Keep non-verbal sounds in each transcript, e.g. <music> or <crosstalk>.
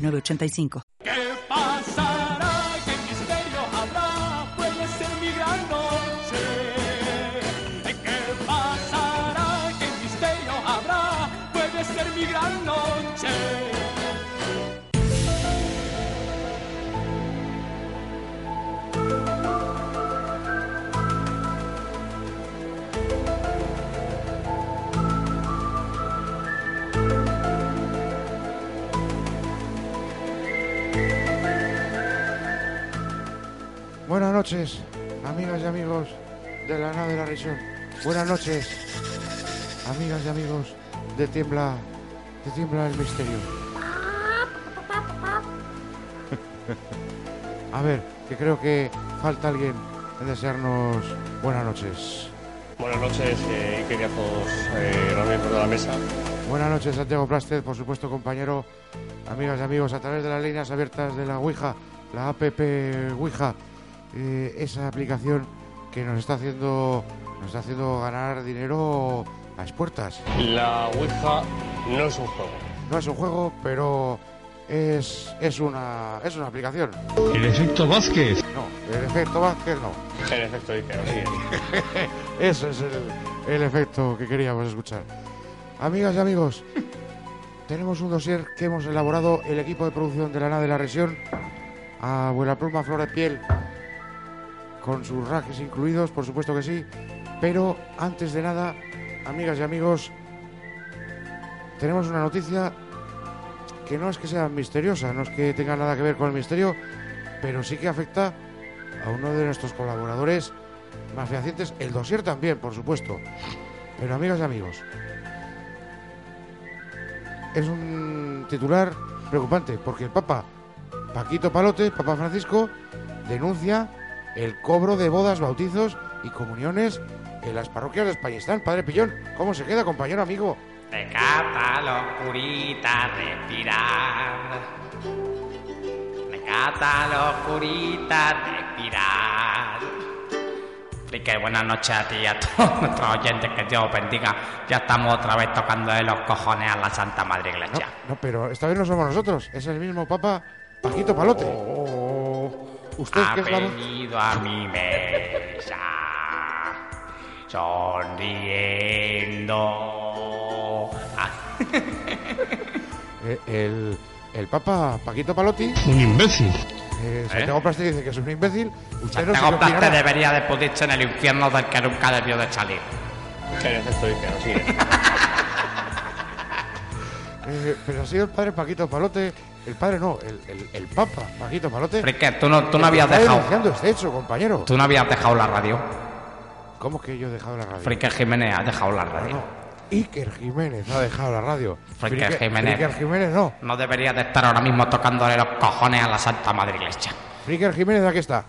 906985. ¿Qué pasará? Noches, amigas y amigos de la nave de la región. Buenas noches, amigas y amigos de Tiembla, de Tiembla el Misterio. <laughs> A ver, que creo que falta alguien en desearnos buenas noches. Buenas noches, eh, Iker eh, los miembros de la mesa. Buenas noches, Santiago Plastez, por supuesto, compañero, amigas y amigos, a través de las líneas abiertas de la Ouija, la APP Ouija, eh, esa aplicación que nos está haciendo nos está haciendo ganar dinero a expuertas. La Ouija no es un juego. No es un juego, pero es, es una es una aplicación. El efecto Vázquez. No, el efecto Vázquez no. En efecto, Iker, así es. <laughs> Eso es el, el efecto que queríamos escuchar. Amigas y amigos, tenemos un dossier que hemos elaborado el equipo de producción de la nave de la región a buena pluma, flor de piel, con sus rajes incluidos, por supuesto que sí. Pero antes de nada, amigas y amigos, tenemos una noticia que no es que sea misteriosa, no es que tenga nada que ver con el misterio, pero sí que afecta a uno de nuestros colaboradores más fehacientes, el dossier también, por supuesto. Pero amigas y amigos, es un titular preocupante porque el Papa Paquito Palote, Papa Francisco, denuncia el cobro de bodas, bautizos y comuniones en las parroquias de Españistán. Padre Pillón, ¿cómo se queda, compañero amigo? Recata locurita respirar. Recata locurita respirar. Y que buenas noches a ti y a <laughs> todos nuestros oyentes, que Dios os bendiga. Ya estamos otra vez tocando de los cojones a la Santa Madre No, Iglesia. no, pero esta vez no somos nosotros, es el mismo Papa Paquito Palote. Usted ha que es la voz- venido a mi mesa sonriendo. Ah, eh, el, el Papa Paquito Palotti, Un imbécil. eh, Santiago Plastic dice que es un imbécil. Usted no Santiago Plaste opinará. debería de pudrirse en el infierno del que nunca debió de salir. En efecto, Iker, así es. Eh, pero ha sido el padre Paquito Palote, el padre no, el, el, el Papa Paquito Palote. Frique, tú no, tú no habías dejado. este hecho, compañero. Tú no habías dejado la radio. ¿Cómo que yo he dejado la radio? Frique Jiménez ha dejado la radio. no. Iker Jiménez ha dejado la radio. Frique- Jiménez. Friker Jiménez no. No debería de estar ahora mismo tocándole los cojones a la Santa Madre Iglesia. Friker Jiménez aquí está.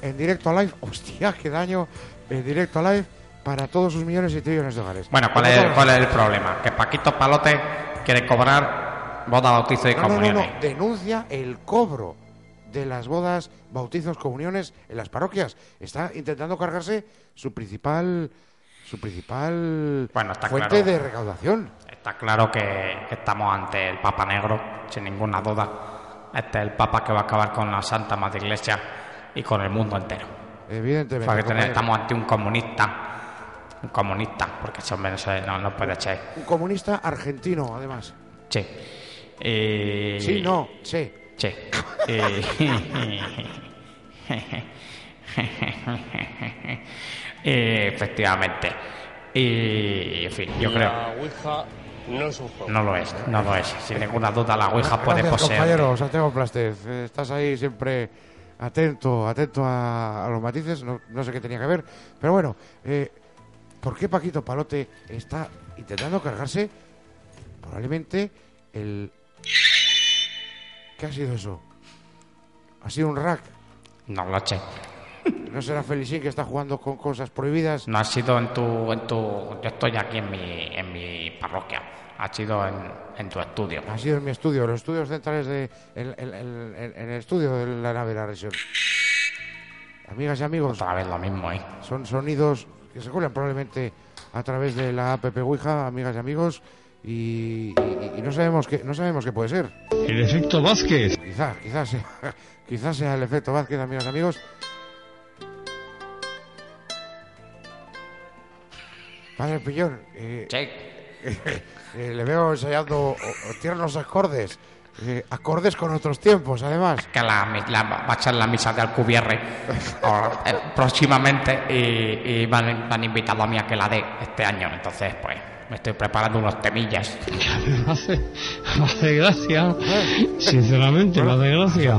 En directo a live. Hostia, qué daño. En directo a live para todos sus millones y trillones de hogares. Bueno, ¿cuál es, cuál es el problema? Que Paquito Palote quiere cobrar boda, bautizo y No, no, no, no. Denuncia el cobro de las bodas, bautizos, comuniones en las parroquias. Está intentando cargarse su principal su principal Bueno, está fuente claro. de recaudación. Está claro que estamos ante el Papa Negro, sin ninguna duda. Este es el Papa que va a acabar con la Santa Madre Iglesia y con el mundo entero. Evidentemente. Porque tener- compañero. estamos ante un comunista. Un comunista, porque ese hombre no, no puede ser. Un comunista argentino, además. Sí. Y... Sí, no, sí. Sí. Y... y efectivamente. Y, en fin, yo creo. La Ouija no es un juego. No lo es, no lo es. Sin ninguna duda, la Ouija puede poseer. compañero Santiago Plastez. Eh, Estás ahí siempre atento, atento a, a los matices. No, no sé qué tenía que ver. Pero bueno, eh, ¿por qué Paquito Palote está intentando cargarse probablemente el ¿Qué ha sido eso? ¿Ha sido un rack? No lo sé. ¿No será Felicín que está jugando con cosas prohibidas? No ha sido en tu, en tu... Yo estoy aquí en mi, en mi parroquia. Ha sido en, en tu estudio. Ha sido en mi estudio, los estudios centrales de. En, en- en- en- el estudio de la nave de la región. Amigas y amigos, Otra vez lo mismo, ¿eh? son sonidos que se cuelan probablemente a través de la app Ouija, amigas y amigos, y, y- y no sabemos qué, no sabemos qué puede ser. El efecto Vázquez. Quizá, quizás sea, <laughs> quizás sea el efecto Vázquez, amigas y amigos. Padre Pillón, eh, Sí. <laughs> eh, le veo ensayando o- o tiernos acordes, eh, acordes con otros tiempos, además. que la, mi- la- va a echar la misa de Alcubierre ahora, eh, próximamente y, y van, van invitado a mí a que la dé este año. Entonces, pues, me estoy preparando unos temillas. Me hace, me hace gracia. Sinceramente, me hace gracia.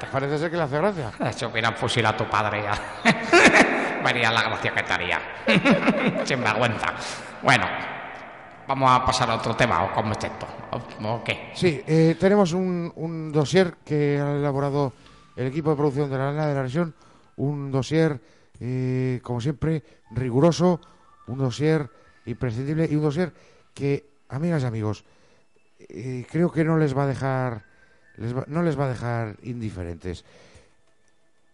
Te parece ser que le hace gracia. <laughs> Si hubieran fusilado a tu padre ya. <laughs> Vería la gracia que te haría. <laughs> Sin vergüenza. Bueno, vamos a pasar a otro tema, ¿o cómo es esto? ¿O, o qué? Sí, eh, tenemos un, un dossier que ha elaborado el equipo de producción de la Lana de la región. Un dossier, eh, como siempre, riguroso, un dossier imprescindible y un dossier que, amigas y amigos, eh, creo que no les va a dejar, les va- no les va a dejar indiferentes.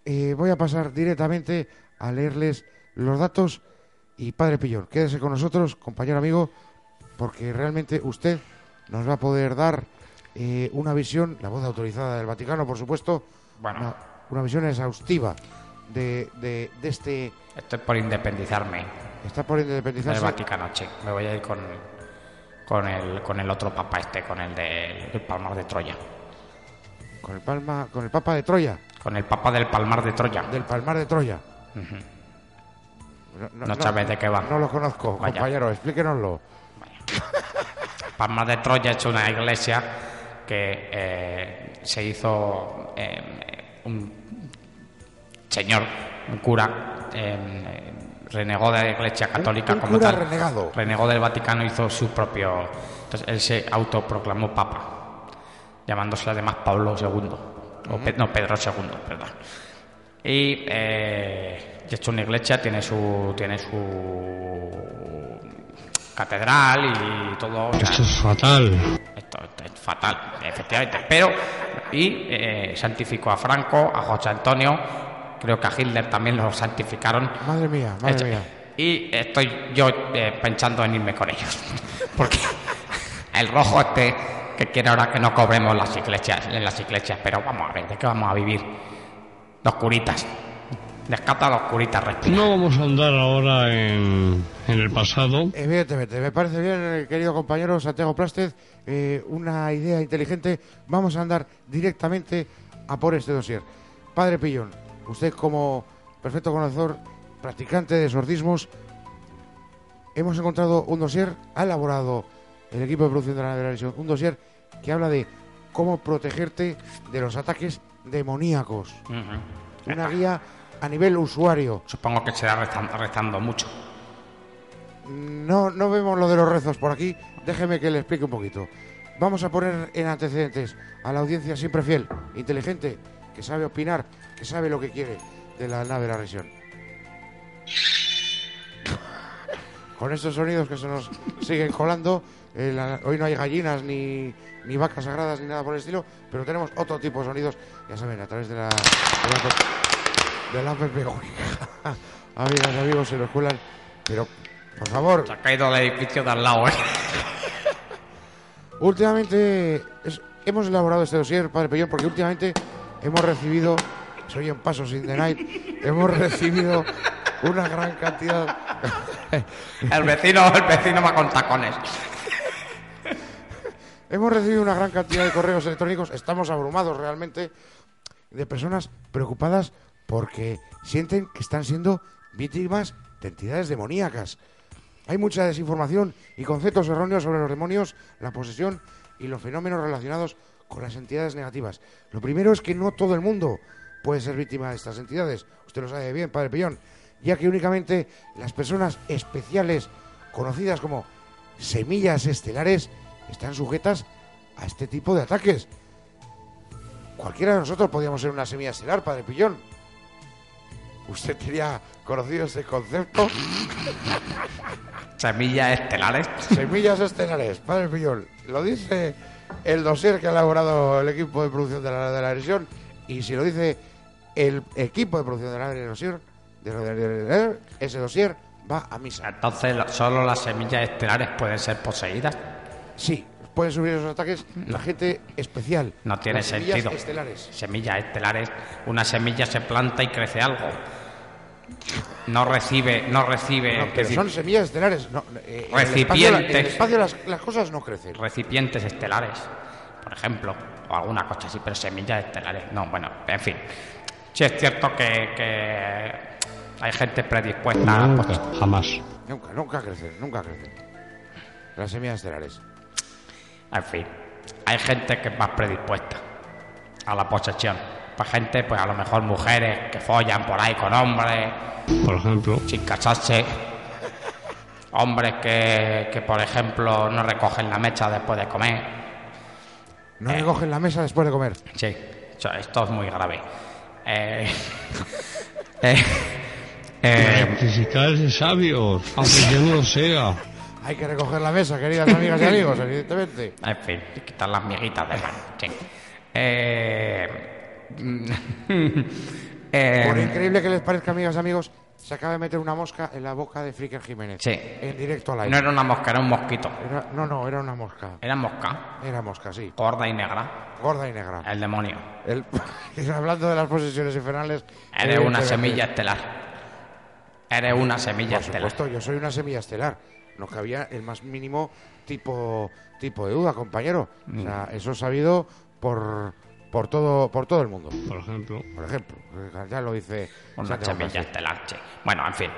Eh, voy a pasar directamente a leerles los datos y Padre Pillón, quédese con nosotros, compañero amigo, porque realmente usted nos va a poder dar eh, una visión, la voz autorizada del Vaticano, por supuesto, Bueno. una, una visión exhaustiva de, de, de este... Estoy por independizarme Está por independizarse. Vaticano, sí. Me voy a ir con, con, el, con el otro papa este, con el del el Palmar de Troya. Con el, palma, con el Papa de Troya, Con el papa del Palmar de Troya. del Palmar de Troya. No sabes de qué va. No lo conozco, Vaya. compañero, explíquenoslo. Palmar de Troya es una iglesia que eh, se hizo eh, un señor, un cura, eh, renegó de la iglesia católica un como cura tal. renegado. Renegó del Vaticano, hizo su propio. Entonces él se autoproclamó papa, llamándose además Pablo II, o Pe- no, Pedro II, perdón. Y eh, y hecho una iglesia, tiene su, tiene su catedral y todo. o sea, Esto es fatal. esto es fatal, efectivamente. Pero, y eh, santificó a Franco, a José Antonio, creo que a Hitler también lo santificaron. Madre mía, madre Esto- mía. Y estoy yo eh, pensando en irme con ellos. <laughs> Porque el rojo este que quiere ahora que no cobremos las iglesias, en las iglesias, pero vamos a ver, ¿de qué vamos a vivir? Los curitas. Descata a los curitas, respira. No vamos a andar ahora en, en el pasado. Evidentemente, me parece bien, eh, querido compañero Santiago Plastez, eh, una idea inteligente. Vamos a andar directamente a por este dossier. Padre Pillón, usted como perfecto conocedor, practicante de sordismos, hemos encontrado un dossier, ha elaborado el equipo de producción de la televisión, un dossier que habla de cómo protegerte de los ataques demoníacos. Una guía a nivel usuario. Supongo que será rezando, rezando mucho. No, no vemos lo de los rezos por aquí. Déjeme que le explique un poquito. Vamos a poner en antecedentes a la audiencia siempre fiel, inteligente, que sabe opinar, que sabe lo que quiere de la nave de la región. Con estos sonidos que se nos siguen colando, eh, la- hoy no hay gallinas ni, ni vacas sagradas ni nada por el estilo, pero tenemos otro tipo de sonidos, ya saben, a través de la, de la, de la. <laughs> Amigas amigos, se nos cuelan, pero por favor, Se ha caído el edificio de al lado, ¿eh? Últimamente es- hemos elaborado este dossier, Padre Pellón, porque últimamente hemos recibido, soy en Pasos in the Night, hemos recibido una gran cantidad, <laughs> El vecino, el vecino va con tacones. hemos recibido una gran cantidad de correos electrónicos, estamos abrumados realmente de personas preocupadas porque sienten que están siendo víctimas de entidades demoníacas. Hay mucha desinformación y conceptos erróneos sobre los demonios, la posesión y los fenómenos relacionados con las entidades negativas. Lo primero es que no todo el mundo puede ser víctima de estas entidades. Usted lo sabe bien, Padre Pillón. Ya que únicamente las personas especiales, conocidas como semillas estelares, están sujetas a este tipo de ataques. cualquiera de nosotros podíamos ser una semilla estelar, padre Pillón. ¿Usted tenía conocido ese concepto? <laughs> Semillas estelares. Semillas estelares, padre Pillón. Lo dice el dossier que ha elaborado el equipo de producción de la, de la erosión. Y si lo dice el equipo de producción de la erosión, de, de- de- ese dossier va a misa. Entonces, lo- solo las semillas estelares pueden ser poseídas. Sí, pueden subir esos ataques la gente especial. No tiene las semillas sentido. estelares. Semillas estelares. Una semilla se planta y crece algo. No recibe, no recibe. No, es pero decir, son semillas estelares. No, eh, en el espacio, Recipientes. en el espacio las, las cosas no crecen. recipientes estelares, por ejemplo, o alguna cosa así, pero semillas estelares. No, bueno, en fin. Sí es cierto que, que hay gente predispuesta a Nunca, jamás. Nunca, nunca crecen, nunca crecen. Las semillas estelares. En fin, hay gente que es más predispuesta a la posesión. Pues gente, pues a lo mejor mujeres que follan por ahí con hombres Por ejemplo, sin casarse. Hombres que, que, por ejemplo, no recogen la mecha después de comer. No recogen la mesa después de comer. Sí, esto es muy grave. Eh, <laughs> eh, eh, sabios, aunque yo no lo sea. Hay que recoger la mesa, queridas amigas y amigos, evidentemente. En fin, y quitar las miguitas de mano. sí. Eh, <laughs> eh, Por increíble que les parezca, amigas y amigos, se acaba de meter una mosca en la boca de Fricker Jiménez. Sí. En directo al no aire. era una mosca, era un mosquito. Era- no, no, era una mosca. Era mosca, Era mosca, sí. gorda y negra. Gorda y negra. El demonio. El- <laughs> hablando de las posesiones infernales. Eres una semilla estelar. Eres una semilla Por estelar. supuesto, yo soy una semilla estelar. No cabía el más mínimo tipo, tipo de duda, compañero. O sea, eso es sabido por, por, todo, por todo el mundo. Por ejemplo, Por ejemplo, ya lo dice. Bueno, en fin,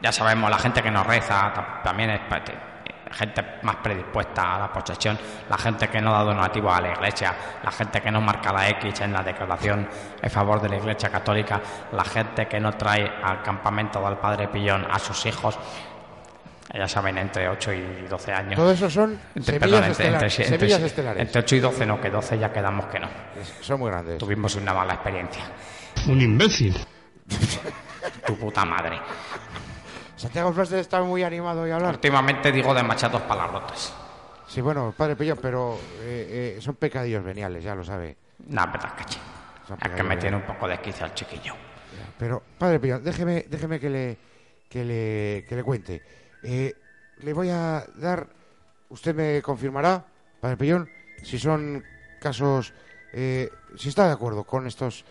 ya sabemos, la gente que nos reza ta- también es te- gente más predispuesta a la posesión, la gente que no da donativos a la iglesia, la gente que no marca la X en la declaración en favor de la iglesia católica, la gente que no trae al campamento del Padre Pillón a sus hijos, ya saben, entre 8 y 12 años. Todo eso son Entre- semillas, perdón, entre- estelares, entre- entre- semillas estelares. entre 8 y 12 no, que 12 ya quedamos que no. Son muy grandes. Tuvimos una mala experiencia. un imbécil. <laughs> Tu puta madre. Santiago Flaster está muy animado hoy a hablar. Últimamente digo demasiados palabrotas. Sí, bueno, padre Pillo, pero eh, eh, son pecadillos veniales, ya lo sabe. No, verdad, caché. Son Es que me tiene un poco de esquizo el chiquillo. Pero, padre Pillo, déjeme, déjeme que le, que le, que le cuente. Eh, le voy a dar, usted me confirmará, padre Pillón, si son casos, eh, si está de acuerdo con estos,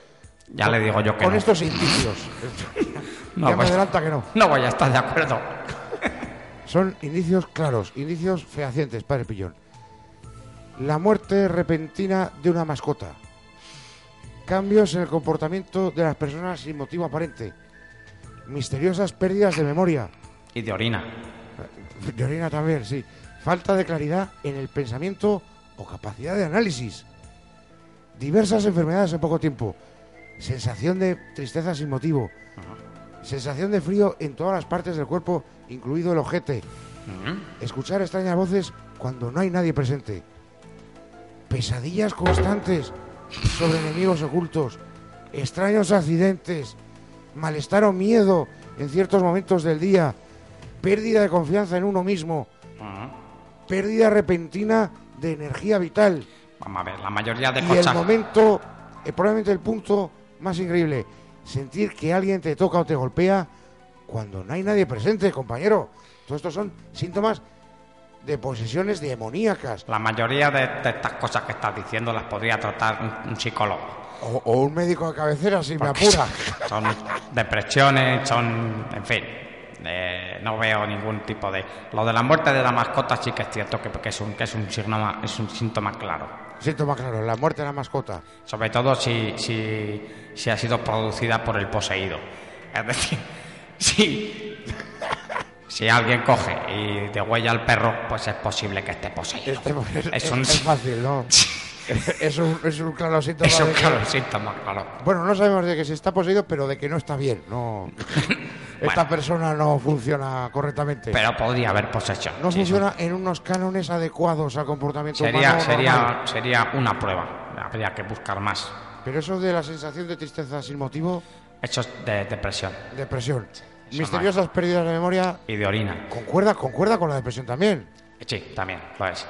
Ya le digo yo que con no. estos indicios. No, ya me adelanta que no. No voy a estar de acuerdo. Son indicios claros, indicios fehacientes, padre Pillón. La muerte repentina de una mascota. Cambios en el comportamiento de las personas sin motivo aparente. Misteriosas pérdidas de memoria. Y de orina. De orina también, sí. Falta de claridad en el pensamiento o capacidad de análisis. Diversas enfermedades en poco tiempo. Sensación de tristeza sin motivo. Sensación de frío en todas las partes del cuerpo, incluido el ojete. Escuchar extrañas voces cuando no hay nadie presente. Pesadillas constantes sobre enemigos ocultos. Extraños accidentes. Malestar o miedo en ciertos momentos del día. Pérdida de confianza en uno mismo. Pérdida repentina de energía vital. Vamos a ver, la mayoría de Y el cosas. momento, eh, probablemente el punto más increíble, sentir que alguien te toca o te golpea cuando no hay nadie presente, compañero. Todos estos son síntomas de posesiones demoníacas La mayoría de, de estas cosas que estás diciendo las podría tratar un, un psicólogo. o, o un médico de cabecera si me apura. Son depresiones, son. En fin. Eh, no veo ningún tipo de. Lo de la muerte de la mascota sí que es cierto que, que es, un, que es, un síntoma, es un síntoma claro. Síntoma claro, la muerte de la mascota. Sobre todo si, si, si ha sido producida por el poseído. Es decir, <laughs> si, <laughs> si alguien coge y degüella al perro, pues es posible que esté poseído. Este- es, es, un, es fácil, ¿no? <laughs> es, un, es un claro síntoma. es un que- claro síntoma, claro. Bueno, no sabemos de que se está poseído, pero de que no está bien. No, esta persona no funciona correctamente. Pero podría haber posesión. no sí, funciona en unos cánones adecuados al comportamiento Sería, humano. sería, normal. sería una prueba. Habría que buscar más. Pero eso de la sensación de tristeza sin motivo, Hechos de depresión depresión, Eso misteriosas pérdidas de memoria, y de orina. concuerda, concuerda con la depresión también. Sí, también lo es.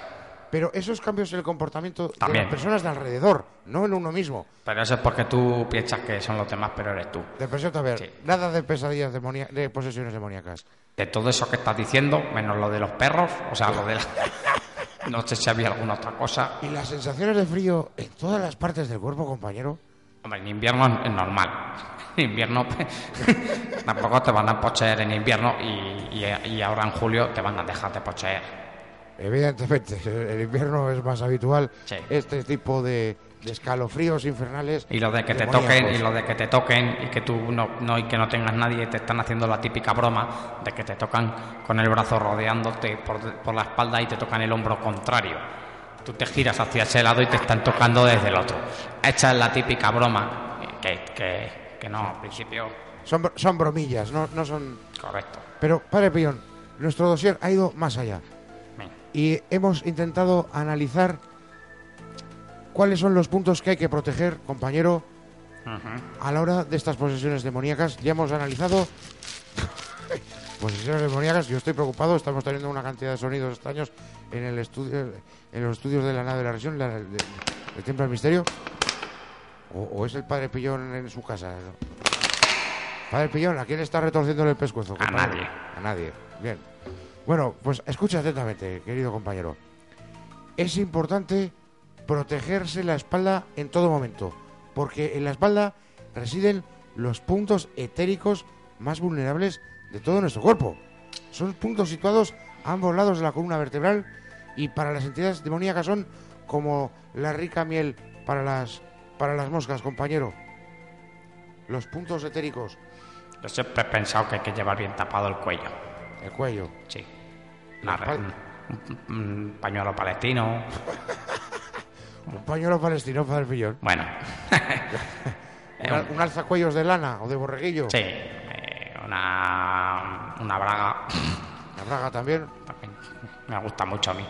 Pero esos cambios en el comportamiento de También. las personas de alrededor, no en uno mismo. Pero eso es porque tú piensas que son los demás, pero eres tú. Depresión también. Sí. Nada de pesadillas demonia- de posesiones demoníacas. De todo eso que estás diciendo, menos lo de los perros, o sea, lo de la... <laughs> <laughs> No sé si había alguna otra cosa. Y las sensaciones de frío en todas las partes del cuerpo, compañero. Hombre, en invierno es- normal. <laughs> En invierno tampoco te van a poseer en invierno y, y- y ahora en julio te van a dejar de poseer. Evidentemente, <laughs> el invierno es más habitual Sí. este tipo de, de escalofríos infernales. Y lo de que te toquen, y lo de que te toquen y que tú no, no y que no tengas nadie, te están haciendo la típica broma de que te tocan con el brazo rodeándote por, por la espalda y te tocan el hombro contrario. Tú te giras hacia ese lado y te están tocando desde el otro. Esa es la típica broma que, que, que no, al principio, Son, son bromillas, no, no son... correcto. Pero, padre Pillón, nuestro dossier ha ido más allá. Y hemos intentado analizar cuáles son los puntos que hay que proteger, compañero, a la hora de estas posesiones demoníacas. Ya hemos analizado <laughs> posesiones demoníacas. Yo estoy preocupado. Estamos teniendo una cantidad de sonidos extraños en el estudio, en los estudios de la nave de la región, la- de- del Templo del Misterio. O, o es el padre Pillón en su casa. Padre Pillón, ¿a quién está retorciéndole el pescuezo? A nadie. A nadie. Bien. Bueno, pues escucha atentamente, querido compañero. Es importante protegerse la espalda en todo momento, porque en la espalda residen los puntos etéricos más vulnerables de todo nuestro cuerpo. Son puntos situados a ambos lados de la columna vertebral y para las entidades demoníacas son como la rica miel para las para las moscas, compañero. Los puntos etéricos, Yo siempre he pensado que hay que llevar bien tapado el cuello. el cuello, Sí. Un, pañuelo palestino. <laughs> un pañuelo palestino para el pillón, Bueno. un, <laughs> al- un alzacuellos de lana o de borreguillo, Sí. eh, una, una braga. la braga también. También me gusta mucho a mí.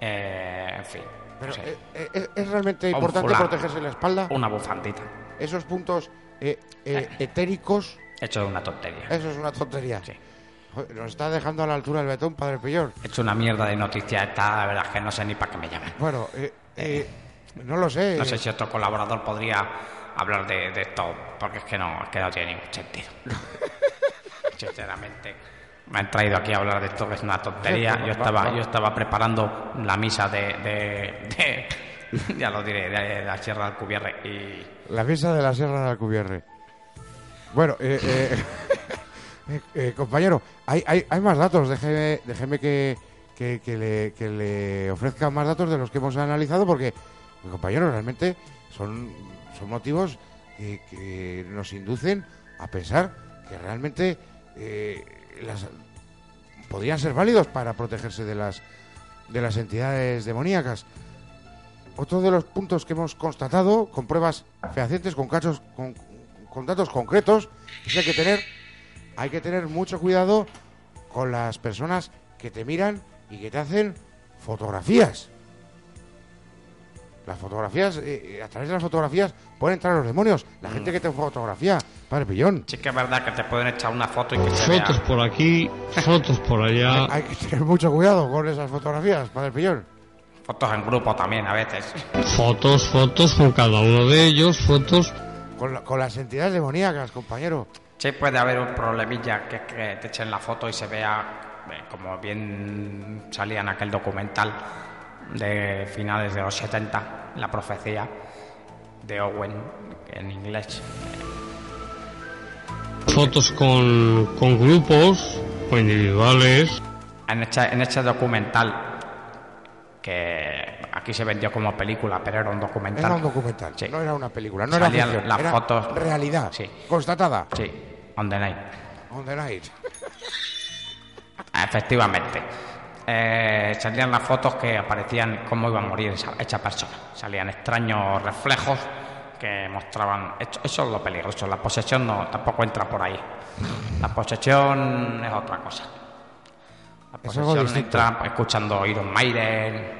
Eh, en fin. Pero eh, eh, es, es realmente importante protegerse la espalda. Una bufandita. Esos puntos eh, eh, etéricos, Hecho de una tontería. eso es una tontería. Sí. Nos está dejando a la altura el betón, padre Pillón. He hecho una mierda de noticia esta, la verdad es que no sé ni para qué me llaman. Bueno, eh, eh, no lo sé. No sé si otro colaborador podría hablar de, de esto, porque es que no, es que no tiene ningún sentido. <laughs> Sinceramente, me han traído aquí a hablar de esto que es una tontería. Yo estaba, yo estaba preparando la misa de, de, de- <laughs> ya lo diré, de, la Sierra del Cubierre y La misa de la Sierra de Alcubierre. Bueno, eh, eh, <laughs> eh, eh, compañero, hay, hay, hay más datos. Déjeme, déjeme que, que, que le, que le ofrezca más datos de los que hemos analizado, porque, compañero, realmente son, son motivos que, nos inducen a pensar que realmente eh, las, podrían ser válidos para protegerse de las, de las entidades demoníacas. Otro de los puntos que hemos constatado con pruebas fehacientes, con cachos, con, con datos concretos, es que hay que tener, hay que tener mucho cuidado con las personas que te miran y que te hacen fotografías. Las fotografías, eh, a través de las fotografías pueden entrar los demonios. La gente que te fotografía, padre Pillón. sí que es verdad que te pueden echar una foto y que se vea. Fotos por aquí, fotos por allá. <laughs> Hay que tener mucho cuidado con esas fotografías, padre Pillón. Fotos en grupo también a veces. Fotos, fotos con cada uno de ellos, fotos. Con, la- con las entidades demoníacas, compañero. Sí puede haber un problemilla que, que te echen la foto y se vea, eh, como bien salía en aquel documental de finales de los 70, la profecía de Owen en inglés. Fotos con, con grupos o individuales. En este, en este documental, que aquí se vendió como película, pero era un documental. Era un documental, Sí. no era una película, no era Salían ficción, las era fotos. realidad, Sí. constatada. Sí, on the night. On the night. <laughs> Efectivamente. Eh, salían las fotos que aparecían cómo iba a morir esa, esa persona. Salían extraños reflejos que mostraban. Eso, eso es lo peligroso. La posesión no, tampoco entra por ahí. La posesión es otra cosa. La Es posesión distinto. entra escuchando Iron Maiden.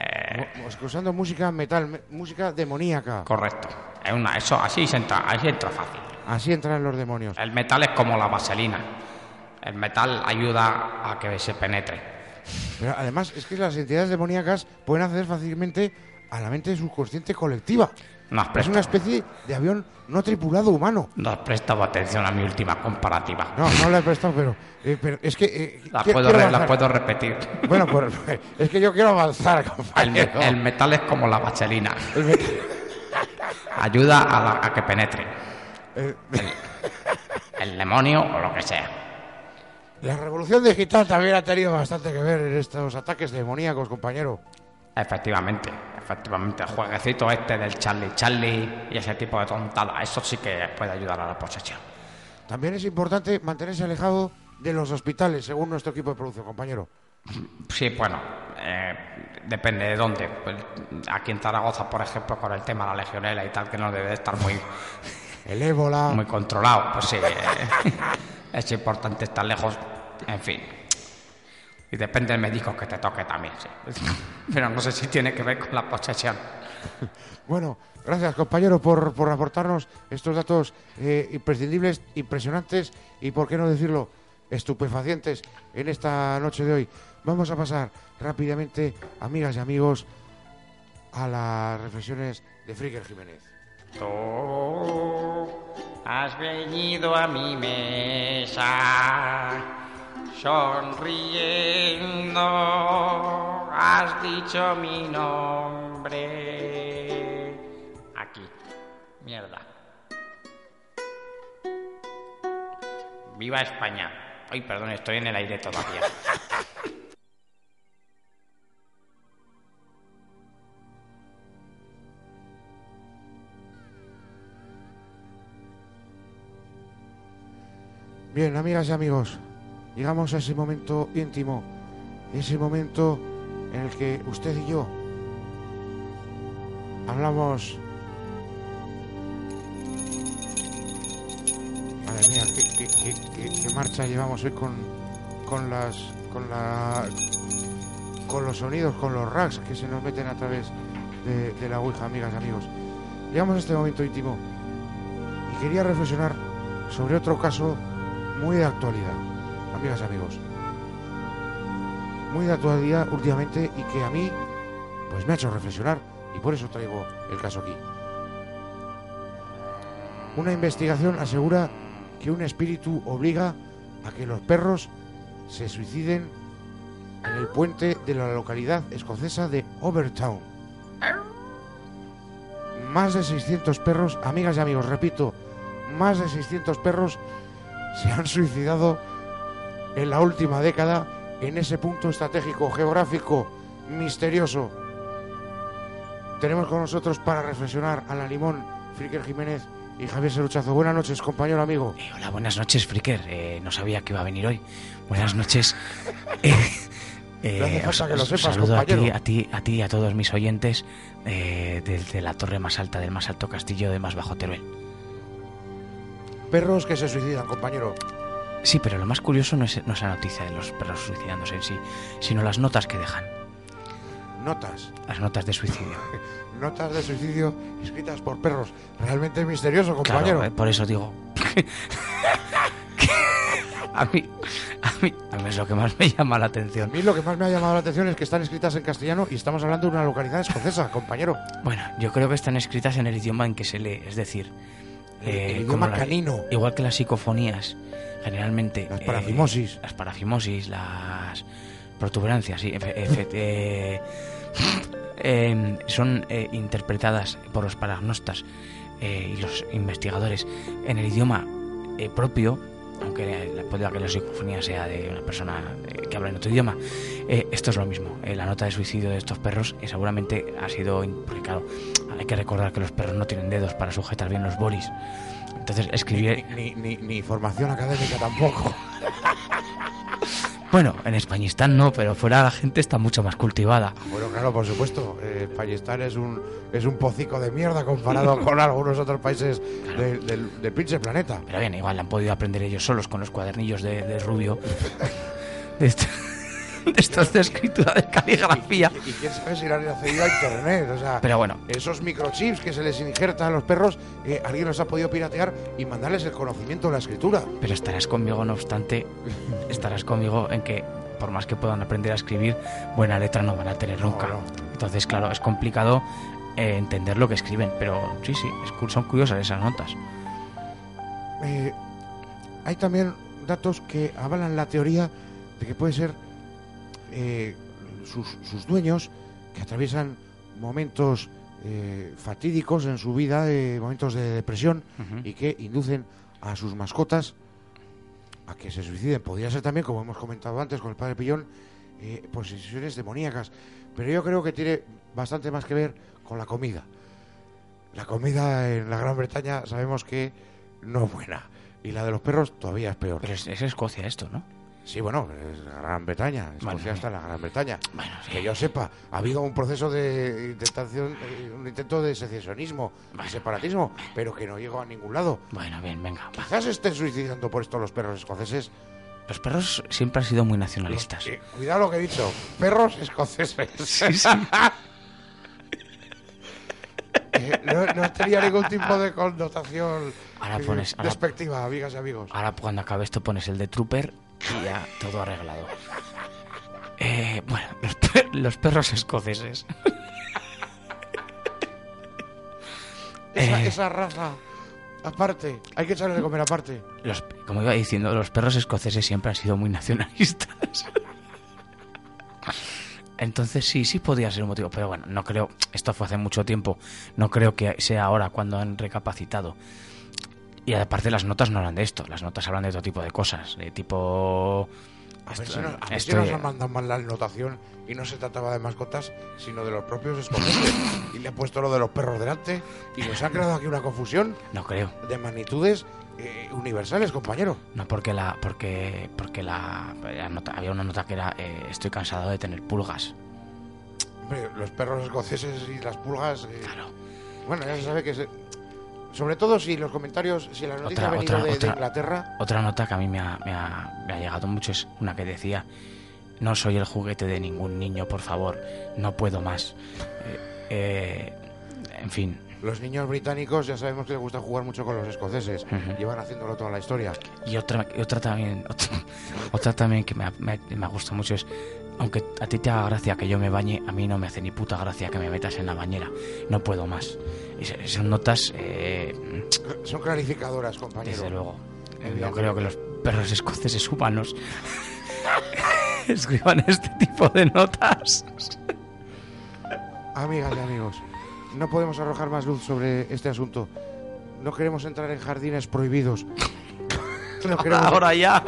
Eh, Escuchando música metal, me- música demoníaca. correcto. Es una, eso, así se entra, así entra fácil. Así entran los demonios. El metal es como la vaselina. El metal ayuda a que se penetre. Pero además es que las entidades demoníacas pueden acceder fácilmente a la mente subconsciente colectiva. Es una especie de avión no tripulado humano. no has prestado atención a mi última comparativa. No, no la he prestado, pero, eh, pero es que... eh, La quiero- puedo, quiero re- la avanzar. puedo repetir. Bueno, pues <laughs> es que yo quiero avanzar, compañero. el metal es como la met- Ayuda a, la- a que penetre. eh, El demonio o lo que sea. la revolución digital también ha tenido bastante que ver en estos ataques demoníacos, compañero. Efectivamente, efectivamente. El jueguecito este del Charlie Charlie y ese tipo de tontada, eso sí que puede ayudar a la posesión. También es importante mantenerse alejado de los hospitales, según nuestro equipo de producción, compañero. Sí, bueno, eh, depende de dónde. Pues, aquí en Zaragoza, por ejemplo, con el tema de la legionela y tal, que no debe de estar muy, <laughs> El ébola. muy controlado, pues sí, eh, <laughs> es importante estar lejos, en fin. Y depende del médico que te toque también, sí. Pero no sé si tiene que ver con la posesión. <laughs> Bueno, gracias compañero por, por aportarnos estos datos eh, imprescindibles, impresionantes y, por qué no decirlo, estupefacientes en esta noche de hoy. Vamos a pasar rápidamente, amigas y amigos, a las reflexiones de Fricker Jiménez. Tú has venido a mi mesa sonriendo, has dicho mi nombre. Aquí, mierda. Viva España. Ay, perdón, estoy en el aire todavía. Bien, amigas y amigos, llegamos a ese momento íntimo, ese momento en el que usted y yo hablamos... Madre mía, qué, marcha llevamos hoy con, con las... con la... con los sonidos, con los racks que se nos meten a través de, de la Ouija, amigas y amigos. Llegamos a este momento íntimo y quería reflexionar sobre otro caso muy de actualidad, amigas y amigos. Muy de actualidad últimamente y que a mí pues me ha hecho reflexionar y por eso traigo el caso aquí. Una investigación asegura que un espíritu obliga a que los perros se suiciden en el puente de la localidad escocesa de Overtown. Más de 600 perros, amigas y amigos, repito, más de 600 perros se han suicidado en la última década en ese punto estratégico, geográfico, misterioso. Tenemos con nosotros para reflexionar a la Limón, Friker Jiménez y Javier Seruchazo. Buenas noches, compañero amigo. Eh, hola, buenas noches, Fricker. Eh, no sabía que iba a venir hoy. Buenas noches. <laughs> Eh, os- que lo sepas, saludo a ti, a ti, a ti y a todos mis oyentes eh, desde la torre más alta del más alto castillo de más bajo Teruel. Perros que se suicidan, compañero. Sí, pero lo más curioso no es, no es la noticia de los perros suicidándose en sí, sino las notas que dejan, Notas. las notas de suicidio. <laughs> Notas de suicidio escritas por perros. Realmente misterioso, compañero. Claro, eh, por eso digo. <laughs> a mí, a mí, a mí es lo que más me llama la atención. A mí lo que más me ha llamado la atención es que están escritas en castellano y estamos hablando de una localidad escocesa, compañero. Bueno, yo creo que están escritas en el idioma en que se lee, es decir, eh, el como idioma la- canino. igual que las psicofonías, generalmente. Las eh, parafimosis. las parafimosis, las protuberancias, sí, efe- efe- <laughs> eh, em, son eh, interpretadas por los paragnostas eh, y los investigadores en el idioma propio, aunque la- puede que la psicofonía sea de una persona eh, que habla en otro idioma. Eh, esto es lo mismo. Eh, la nota de suicidio de estos perros eh, seguramente ha sido. Porque, claro, hay que recordar que los perros no tienen dedos para sujetar bien los bolis. Entonces, Ni, escribir. ni, ni- ni formación académica tampoco. <laughs> Bueno, en Españistán no, pero fuera la gente está mucho más cultivada. Bueno, claro, por supuesto. Eh, Pakistán es un, es un pocico de mierda comparado <laughs> con algunos otros países del, del, del pinche planeta. Pero bien, igual han podido aprender ellos solos con los cuadernillos de, de Rubio. <laughs> De, de estos de escritura de caligrafía. Y, y quién sabe si lo han accedido a internet. O sea, Pero bueno, esos microchips que se les injertan a los perros, eh, alguien los ha podido piratear y mandarles el conocimiento de la escritura. pero estarás conmigo, no obstante, estarás conmigo en que por más que puedan aprender a escribir, buena letra no van a tener nunca. no. Entonces, claro, es complicado eh, entender lo que escriben, pero sí, sí, son curiosas esas notas. Eh, hay también datos que avalan la teoría de que puede ser eh, sus, sus dueños que atraviesan momentos eh, fatídicos en su vida, eh, momentos de depresión y que inducen a sus mascotas a que se suiciden. Podría ser también, como hemos comentado antes con el padre Pillón, posesiones demoníacas. Pero yo creo que tiene bastante más que ver con la comida. La comida en la Gran Bretaña sabemos que no es buena. Y la de los perros todavía es peor. Pero es, es Escocia esto, ¿no? Sí, bueno, es Gran Bretaña. Escocia Bueno, está en la Gran Bretaña. Bueno. Que yo sepa, ha habido un proceso de intentación, eh, un intento de secesionismo y separatismo, pero que no llegó a ningún lado. Bueno, bien, venga. va. Quizás estén suicidando por esto los perros escoceses. Los perros siempre han sido muy nacionalistas. Eh, cuidado lo que he dicho, perros escoceses. Sí, sí. <laughs> Eh, no, no tenía ningún tipo de connotación Ahora eh, pones- ahora- despectiva, amigas y amigos. Ahora cuando acabe esto pones el de Trooper y ya todo arreglado. Eh, bueno, los, per- los perros escoceses. Esa, eh. esa raza, aparte, hay que echarle de comer aparte. Los, como iba diciendo, los perros escoceses siempre han sido muy nacionalistas. Entonces sí, sí podría ser un motivo, pero bueno, no creo, esto fue hace mucho tiempo, no creo que sea ahora cuando han recapacitado. Y aparte las notas no hablan de esto, las notas hablan de otro tipo de cosas, de tipo... A ver si nos, a ver si esto- nos han mandado mal la anotación y no se trataba de mascotas, sino de los propios escoceses. y le he puesto lo de los perros delante y nos ha creado aquí una confusión No creo, de magnitudes eh, universales, compañero. no porque la... porque porque la, la nota- había una nota que era eh, estoy cansado de tener pulgas. Hombre, los perros escoceses y las pulgas. eh, Claro. Bueno, ya se sabe que. se- sobre todo si los comentarios, si la noticia Otra- ha venido otra- de, Inglaterra. Otra nota que a mí me ha, me ha- me ha llegado mucho es una que decía, no soy el juguete de ningún niño, por favor, no puedo más. Eh, eh, en fin, Los niños británicos ya sabemos que les gusta jugar mucho con los escoceses. Ujú. Llevan haciéndolo toda la historia. y otra, y otra también, <laughs> otra, otra también que me, ha- me, me ha gustado mucho es, aunque a ti te haga gracia que yo me bañe, a mí no me hace ni puta gracia que me metas en la bañera, no puedo más. Son notas, eh, Son clarificadoras, compañero. desde luego. No Evidentemente. creo que los perros escoceses humanos <laughs> escriban este tipo de notas. Amigas y amigos, no podemos arrojar más luz sobre este asunto. No queremos entrar en jardines prohibidos. No <laughs> queremos Ahora ya.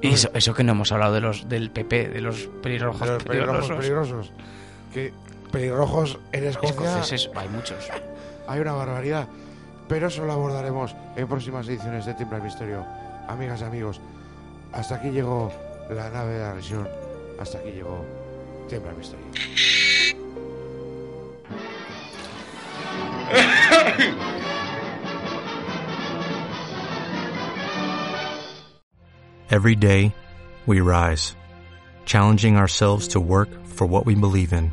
Y eso, eso que no hemos hablado de los del PP, de los pelirrojos, de los pelirrojos peligrosos. peligrosos. Que pelirrojos en Escocia Escoceses, hay muchos. hay una barbaridad. Pero eso lo abordaremos en próximas ediciones de el Misterio. Amigas y amigos, hasta aquí llegó la nave de la risión. Hasta aquí llegó el Misterio. Every day, we rise, challenging ourselves to work for what we believe in.